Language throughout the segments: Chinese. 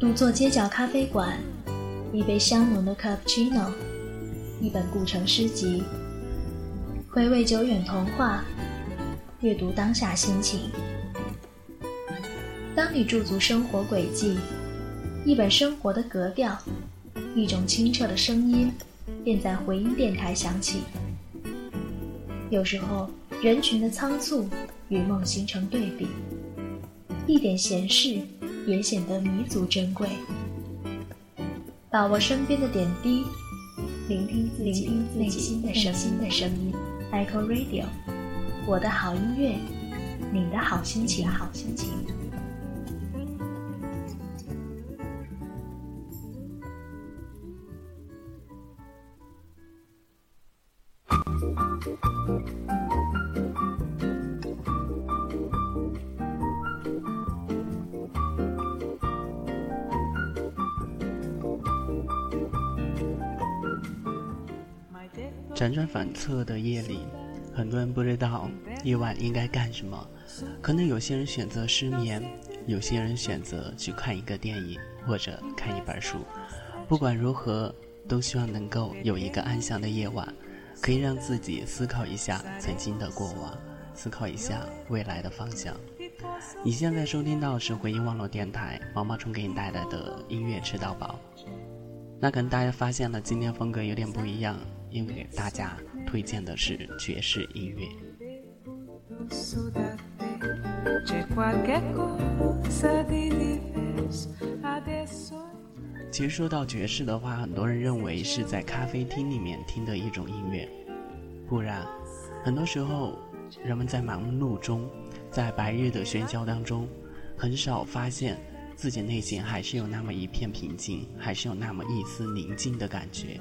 独坐街角咖啡馆，一杯香浓的 cappuccino，一本古城诗集，回味久远童话，阅读当下心情。当你驻足生活轨迹，一本生活的格调，一种清澈的声音，便在回音电台响起。有时候，人群的仓促与梦形成对比，一点闲事也显得弥足珍贵。把握身边的点滴，聆听自己内心的声音。Echo Radio，我的好音乐，你的好心情。好心情。辗转反侧的夜里，很多人不知道夜晚应该干什么。可能有些人选择失眠，有些人选择去看一个电影或者看一本书。不管如何，都希望能够有一个安详的夜晚，可以让自己思考一下曾经的过往，思考一下未来的方向。你现在收听到的是回音网络电台毛毛虫给你带来的音乐吃到饱。那可能大家发现了，今天风格有点不一样。因为给大家推荐的是爵士音乐。其实说到爵士的话，很多人认为是在咖啡厅里面听的一种音乐，不然，很多时候人们在忙碌中，在白日的喧嚣当中，很少发现。自己内心还是有那么一片平静，还是有那么一丝宁静的感觉，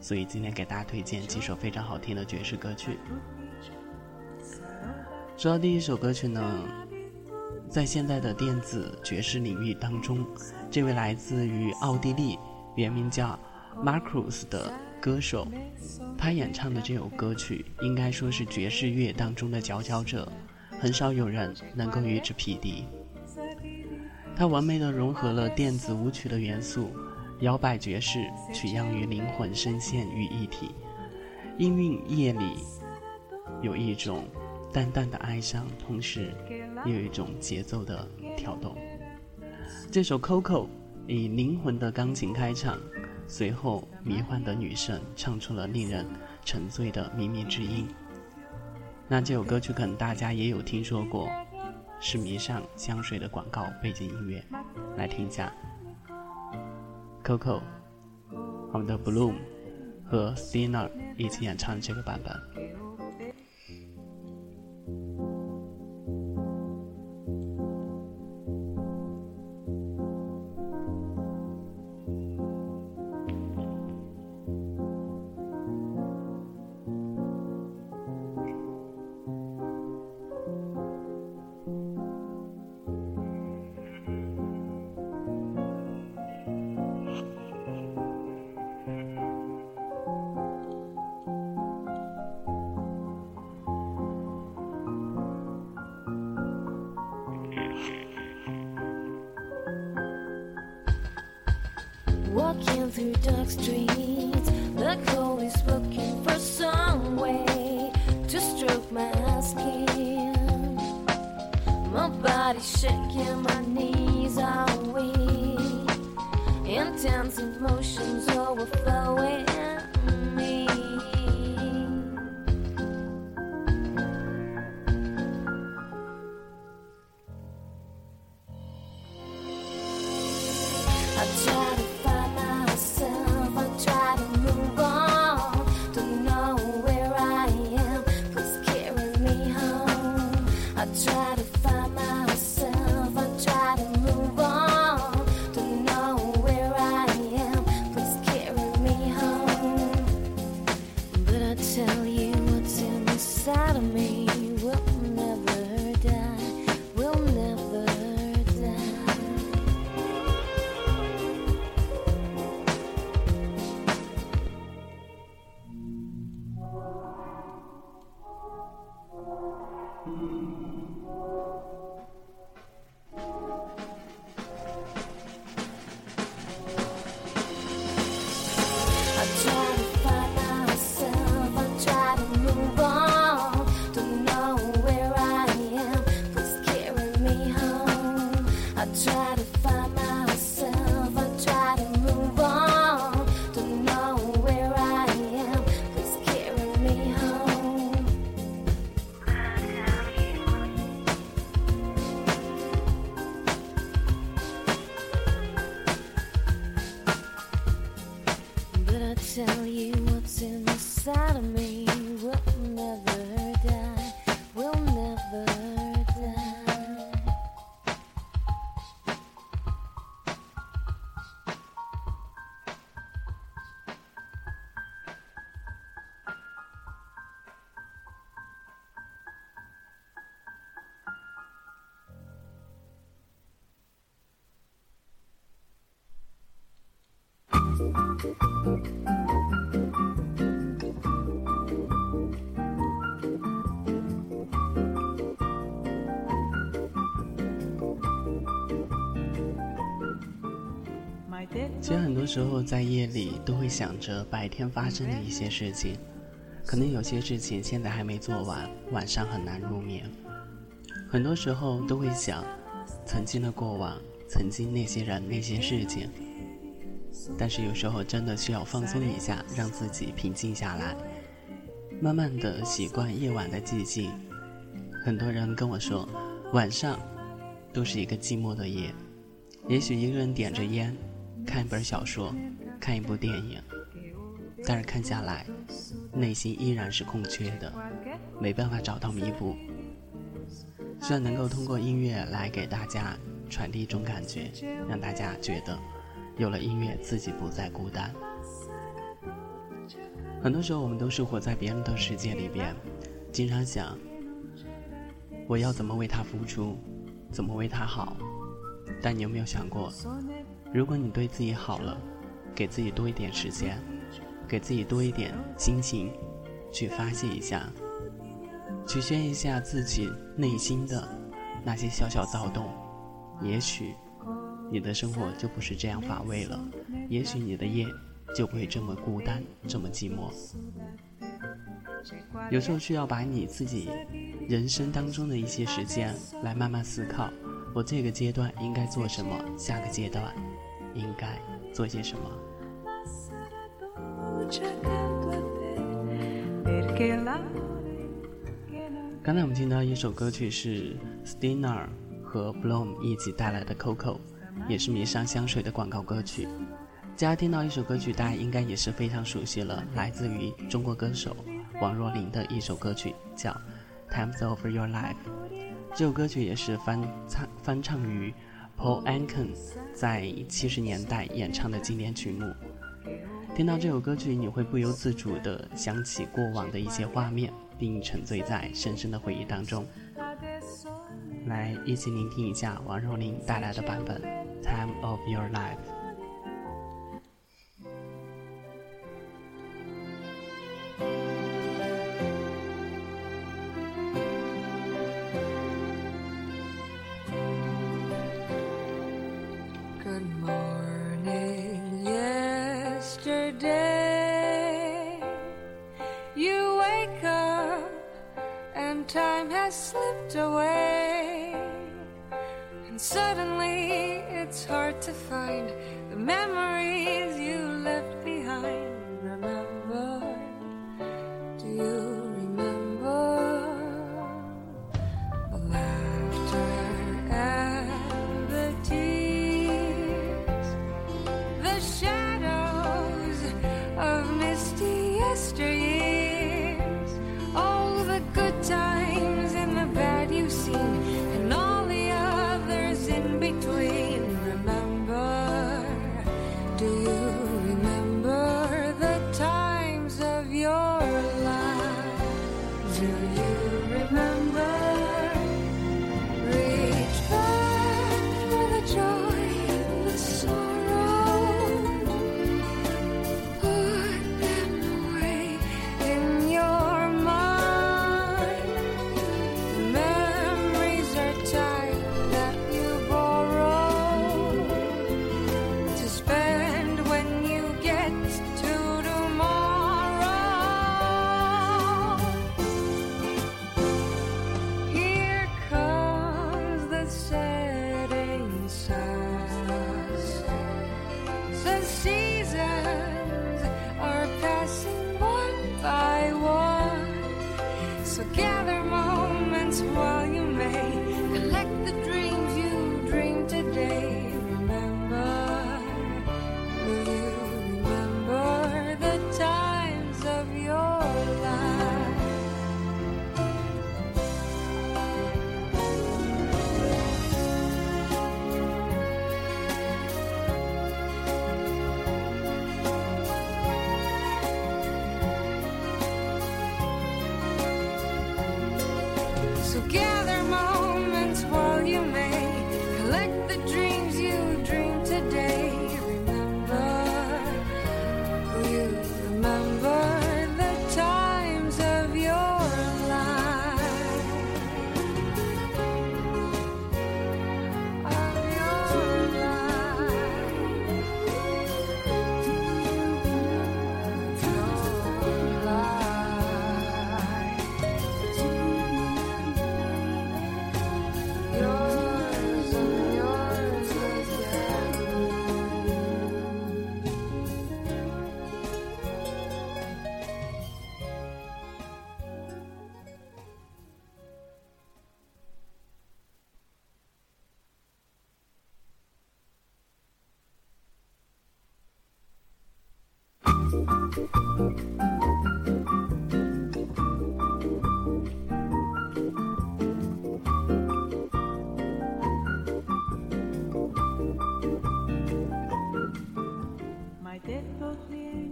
所以今天给大家推荐几首非常好听的爵士歌曲。说到第一首歌曲呢，在现在的电子爵士领域当中，这位来自于奥地利，原名叫 Marcus 的歌手，他演唱的这首歌曲应该说是爵士乐当中的佼佼者，很少有人能够与之匹敌。它完美的融合了电子舞曲的元素，摇摆爵士取样于灵魂深陷于一体，音韵夜里有一种淡淡的哀伤，同时又有一种节奏的跳动。这首《Coco》以灵魂的钢琴开场，随后迷幻的女声唱出了令人沉醉的靡靡之音。那这首歌曲可能大家也有听说过。是迷上香水的广告背景音乐，来听一下。Coco，我们的 Bloom 和 Sina 一起演唱这个版本。Dogs dream. 多时候在夜里都会想着白天发生的一些事情，可能有些事情现在还没做完，晚上很难入眠。很多时候都会想曾经的过往，曾经那些人那些事情。但是有时候真的需要放松一下，让自己平静下来，慢慢的习惯夜晚的寂静。很多人跟我说，晚上都是一个寂寞的夜，也许一个人点着烟。看一本小说，看一部电影，但是看下来，内心依然是空缺的，没办法找到弥补。希望能够通过音乐来给大家传递一种感觉，让大家觉得有了音乐自己不再孤单。很多时候我们都是活在别人的世界里边，经常想我要怎么为他付出，怎么为他好，但你有没有想过？如果你对自己好了，给自己多一点时间，给自己多一点心情，去发泄一下，去宣一下自己内心的那些小小躁动，也许你的生活就不是这样乏味了，也许你的夜就不会这么孤单，这么寂寞。有时候需要把你自己人生当中的一些时间来慢慢思考，我这个阶段应该做什么，下个阶段。应该做些什么？刚才我们听到一首歌曲是 Stina 和 Bloom 一起带来的《Coco》，也是迷上香水的广告歌曲。大家听到一首歌曲，大家应该也是非常熟悉了，来自于中国歌手王若琳的一首歌曲，叫《Times of Your Life》。这首歌曲也是翻唱翻唱于。paul anken 在七十年代演唱的经典曲目。听到这首歌曲你会不由自主地想起过往的一些画面并沉醉在深深的回忆当中。来一起聆听一下王若琳带来的版本 time of your life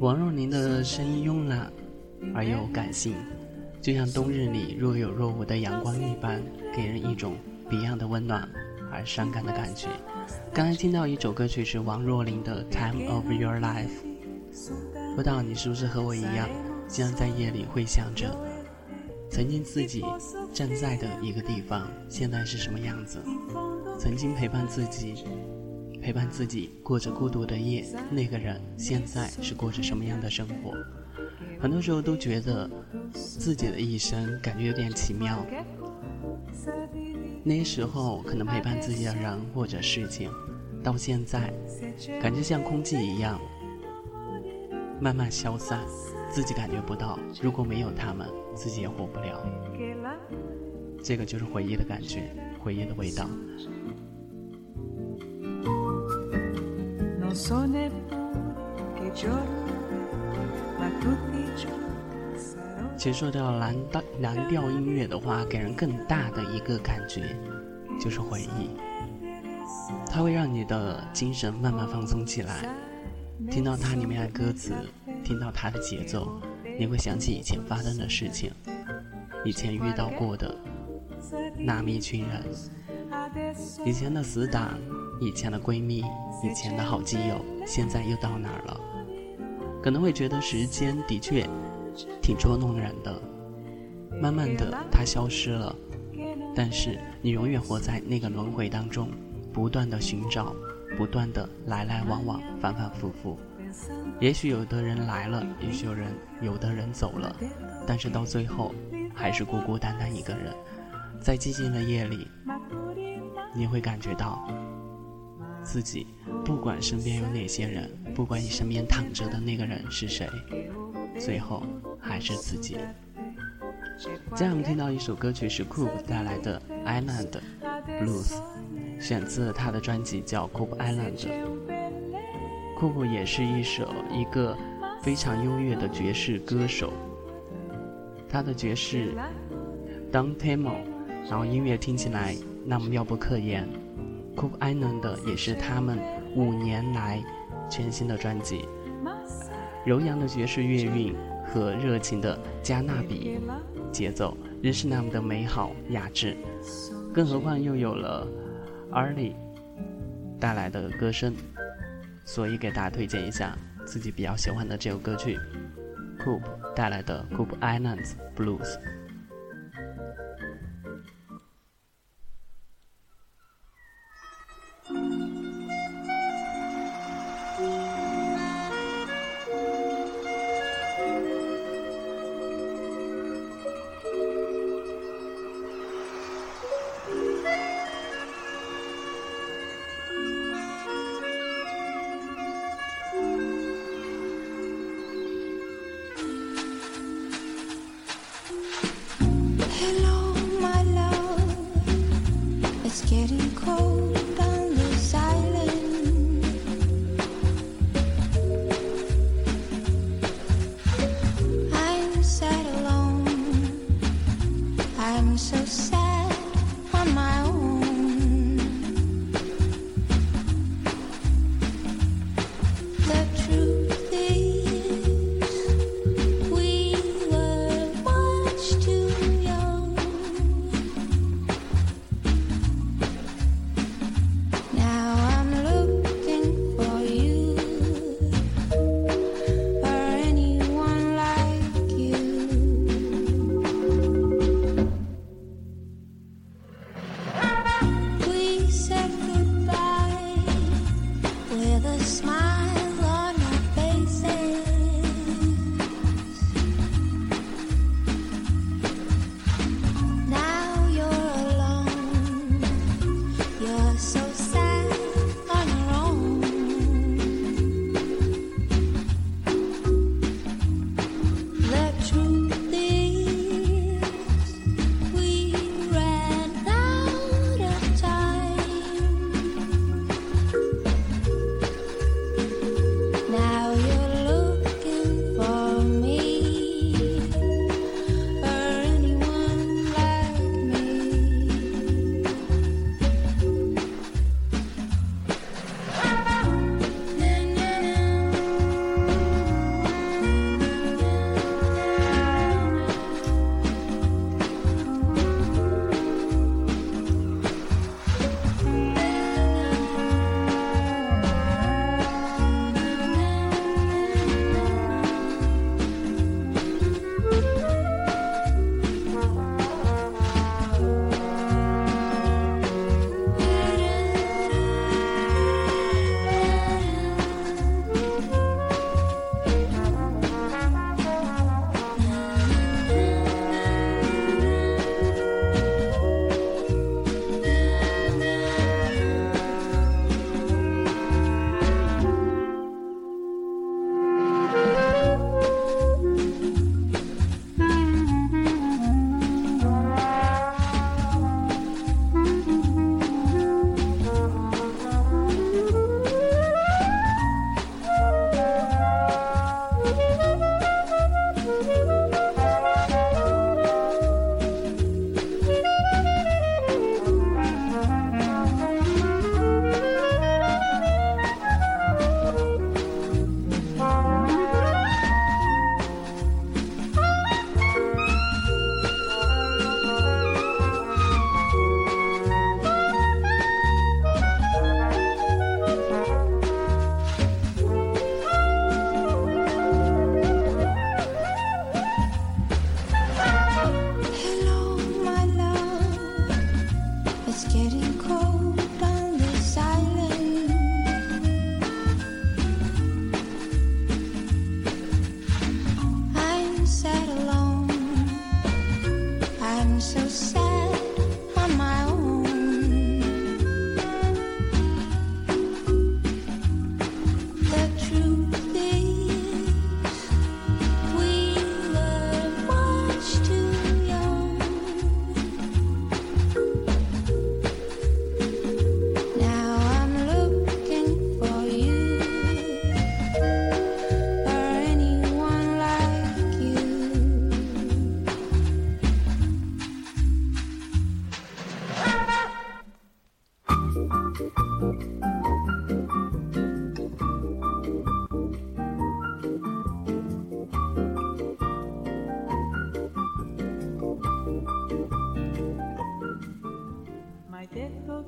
王若琳的声音慵懒而又感性，就像冬日里若有若无的阳光一般，给人一种别样的温暖而伤感的感觉。刚才听到一首歌曲是王若琳的《Time of Your Life》，不知道你是不是和我一样，经常在夜里会想着，曾经自己站在的一个地方，现在是什么样子？曾经陪伴自己。陪伴自己过着孤独的夜，那个人现在是过着什么样的生活？很多时候都觉得自己的一生感觉有点奇妙。那些时候可能陪伴自己的人或者事情，到现在感觉像空气一样慢慢消散，自己感觉不到。如果没有他们，自己也活不了。这个就是回忆的感觉，回忆的味道。其实说到蓝调蓝调音乐的话，给人更大的一个感觉就是回忆，它会让你的精神慢慢放松起来。听到它里面的歌词，听到它的节奏，你会想起以前发生的事情，以前遇到过的那么一群人，以前的死党。以前的闺蜜，以前的好基友，现在又到哪儿了？可能会觉得时间的确挺捉弄人的，慢慢的它消失了，但是你永远活在那个轮回当中，不断的寻找，不断的来来往往，反反复复。也许有的人来了，也许有人有的人走了，但是到最后还是孤孤单单一个人，在寂静的夜里，你会感觉到。自己，不管身边有哪些人，不管你身边躺着的那个人是谁，最后还是自己。接下来我们听到一首歌曲是 Coop 带来的《Island Blues》，选自他的专辑叫《Coop Island》。Coop 也是一首一个非常优越的爵士歌手，他的爵士 d o n t e m o 然后音乐听起来那么妙不可言。Coop Island 也是他们五年来全新的专辑，柔扬的爵士乐韵和热情的加纳比节奏，仍是那么的美好雅致。更何况又有了 arli 带来的歌声，所以给大家推荐一下自己比较喜欢的这首歌曲，Coop 带来的 Coop Islands Blues。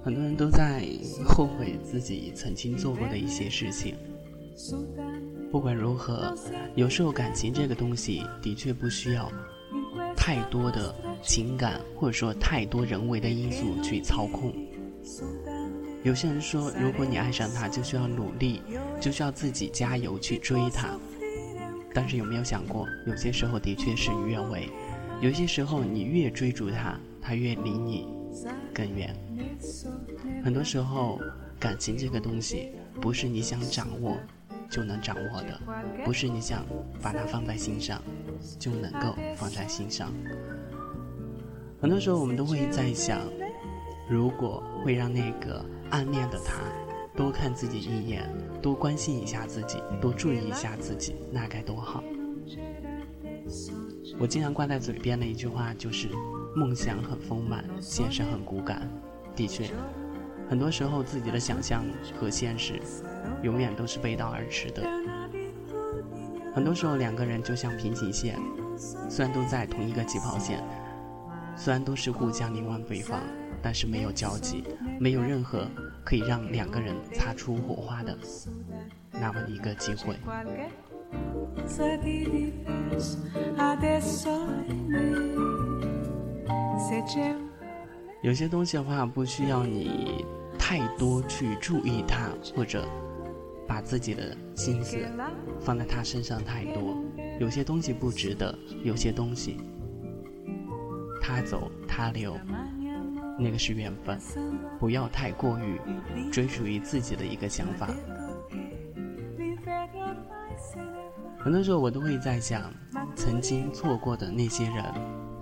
很多人都在后悔自己曾经做过的一些事情。不管如何有时候感情这个东西的确不需要太多的情感或者说太多人为的因素去操控。有些人说，如果你爱上他，就需要努力，就需要自己加油去追他。但是有没有想过，有些时候的确事与愿违，有些时候你越追逐他，他越离你更远。很多时候，感情这个东西不是你想掌握就能掌握的，不是你想把它放在心上就能够放在心上。很多时候，我们都会在想，如果会让那个暗恋的他多看自己一眼，多关心一下自己，多注意一下自己，那该多好。我经常挂在嘴边的一句话就是：梦想很丰满，现实很骨感。的确，很多时候自己的想象和现实，永远都是背道而驰的。很多时候两个人就像平行线，虽然都在同一个起跑线，虽然都是互相凝望对方，但是没有交集，没有任何可以让两个人擦出火花的那么一个机会。有些东西的话，不需要你太多去注意它，或者把自己的心思放在他身上太多。有些东西不值得，有些东西他走他留，那个是缘分。不要太过于追逐于自己的一个想法。很多时候我都会在想，曾经错过的那些人，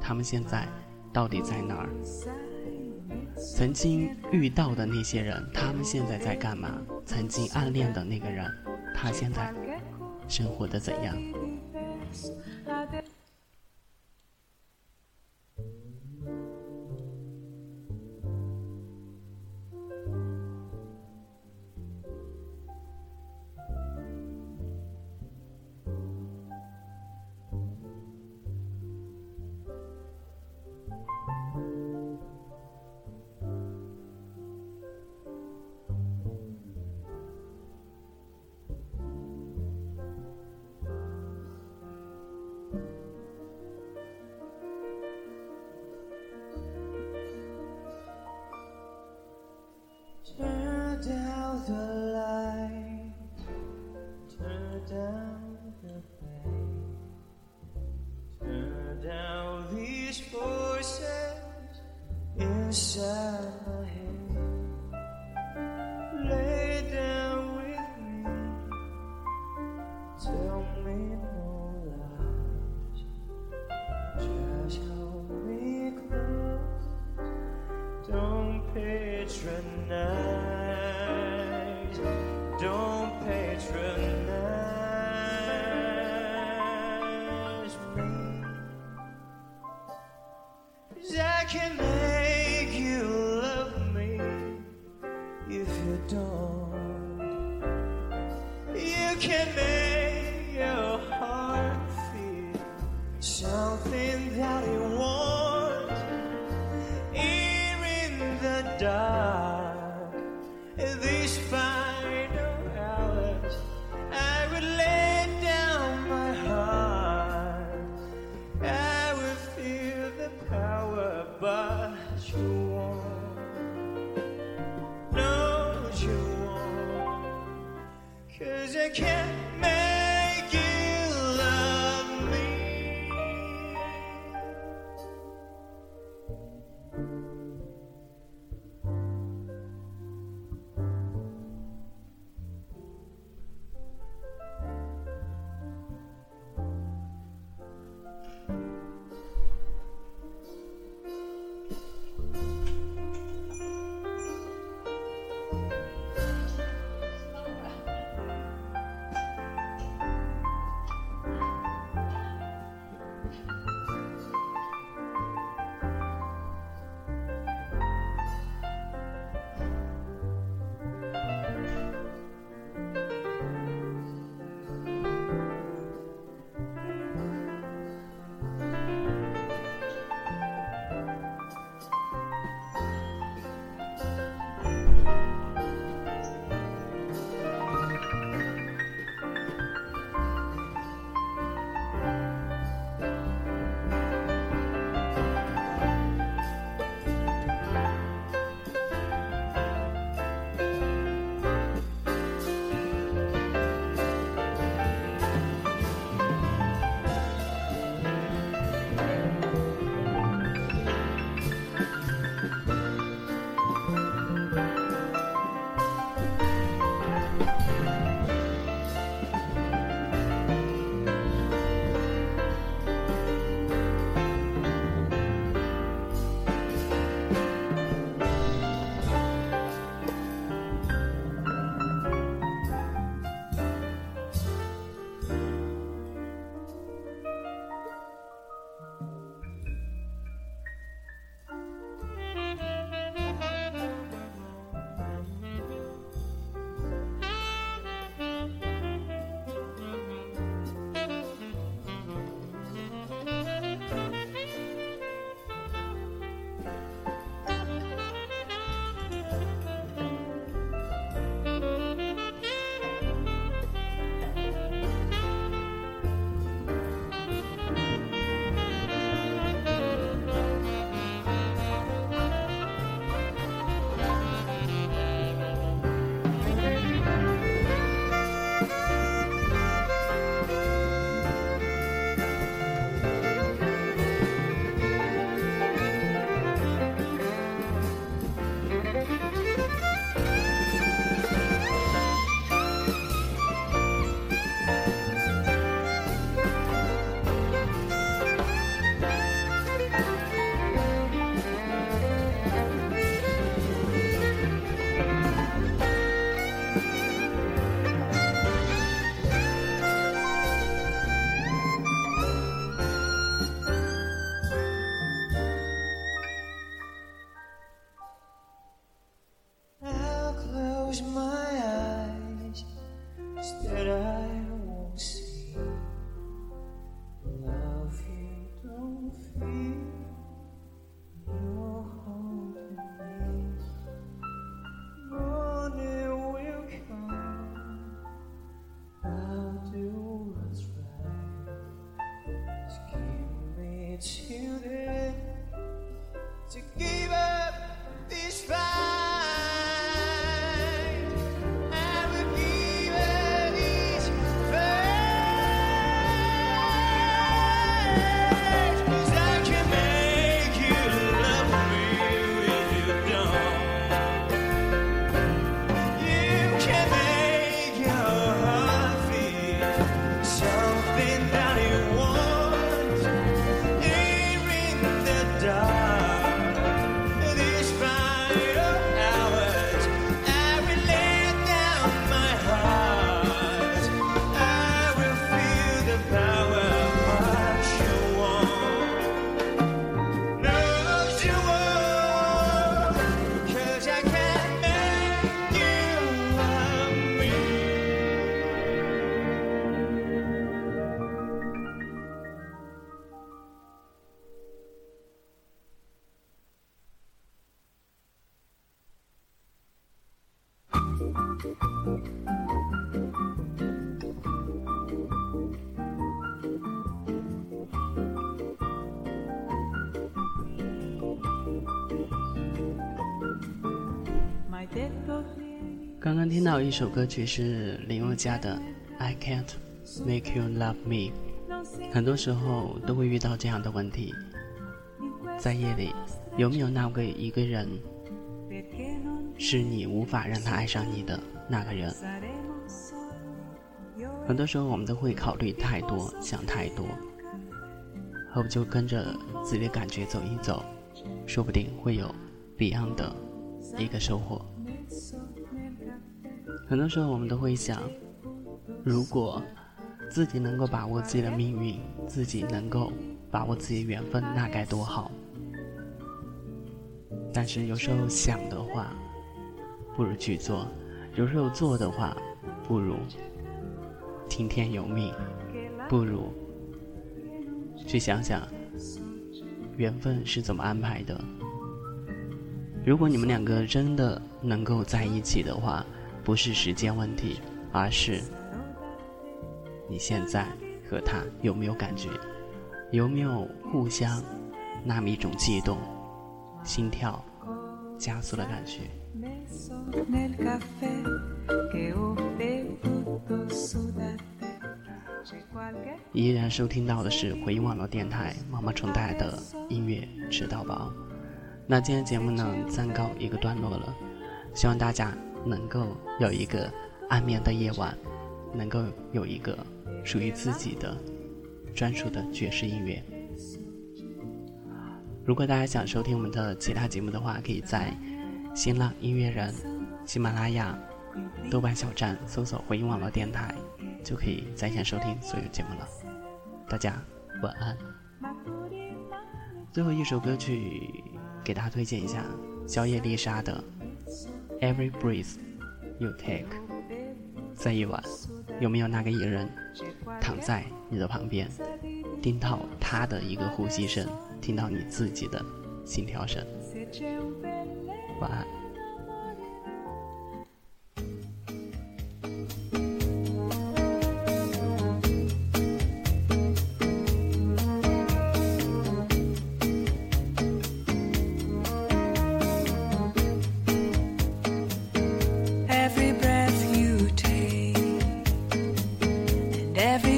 他们现在到底在哪儿？曾经遇到的那些人，他们现在在干嘛？曾经暗恋的那个人，他现在生活的怎样？voices inside my head. mãos. 刚听到一首歌曲是林宥嘉的《I Can't Make You Love Me》，很多时候都会遇到这样的问题，在夜里有没有那个一个人，是你无法让他爱上你的那个人？很多时候我们都会考虑太多，想太多，何不就跟着自己的感觉走一走，说不定会有别样的一个收获。很多时候，我们都会想，如果自己能够把握自己的命运，自己能够把握自己的缘分，那该多好。但是有时候想的话，不如去做；有时候做的话，不如听天由命，不如去想想缘分是怎么安排的。如果你们两个真的能够在一起的话，不是时间问题，而是你现在和他有没有感觉，有没有互相那么一种悸动，心跳加速的感觉。依然收听到的是回音网络电台妈妈虫带来的音乐迟到饱。那今天节目呢，暂告一个段落了，希望大家。能够有一个安眠的夜晚，能够有一个属于自己的专属的爵士音乐。如果大家想收听我们的其他节目的话，可以在新浪音乐人、喜马拉雅、豆瓣小站搜索“回音网络电台”，就可以在线收听所有节目了。大家晚安。最后一首歌曲给大家推荐一下，小野丽莎的。Every breath you take，在夜晚，有没有那个一人躺在你的旁边，听到他的一个呼吸声，听到你自己的心跳声？晚安。Every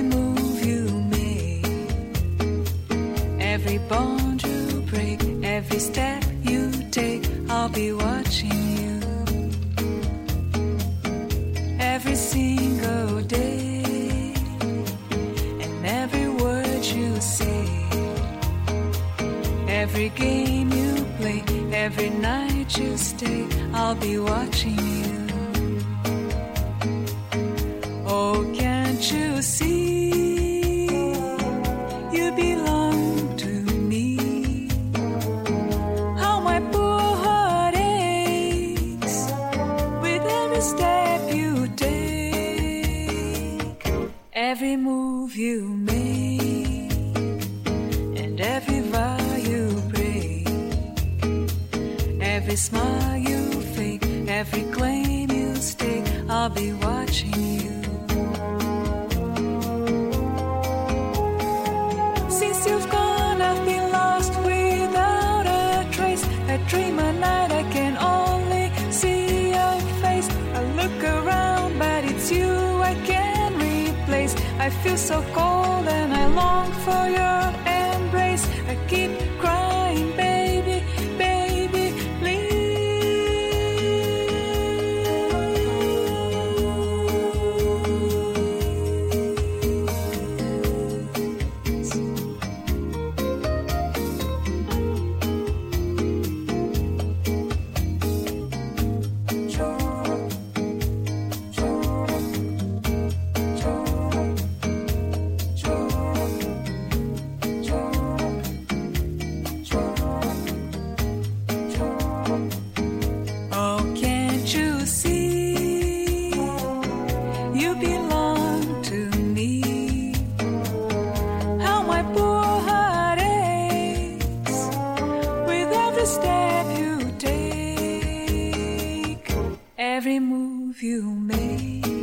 dream at night, I can only see your face. I look around, but it's you I can't replace. I feel so cold and I long for your every move you make.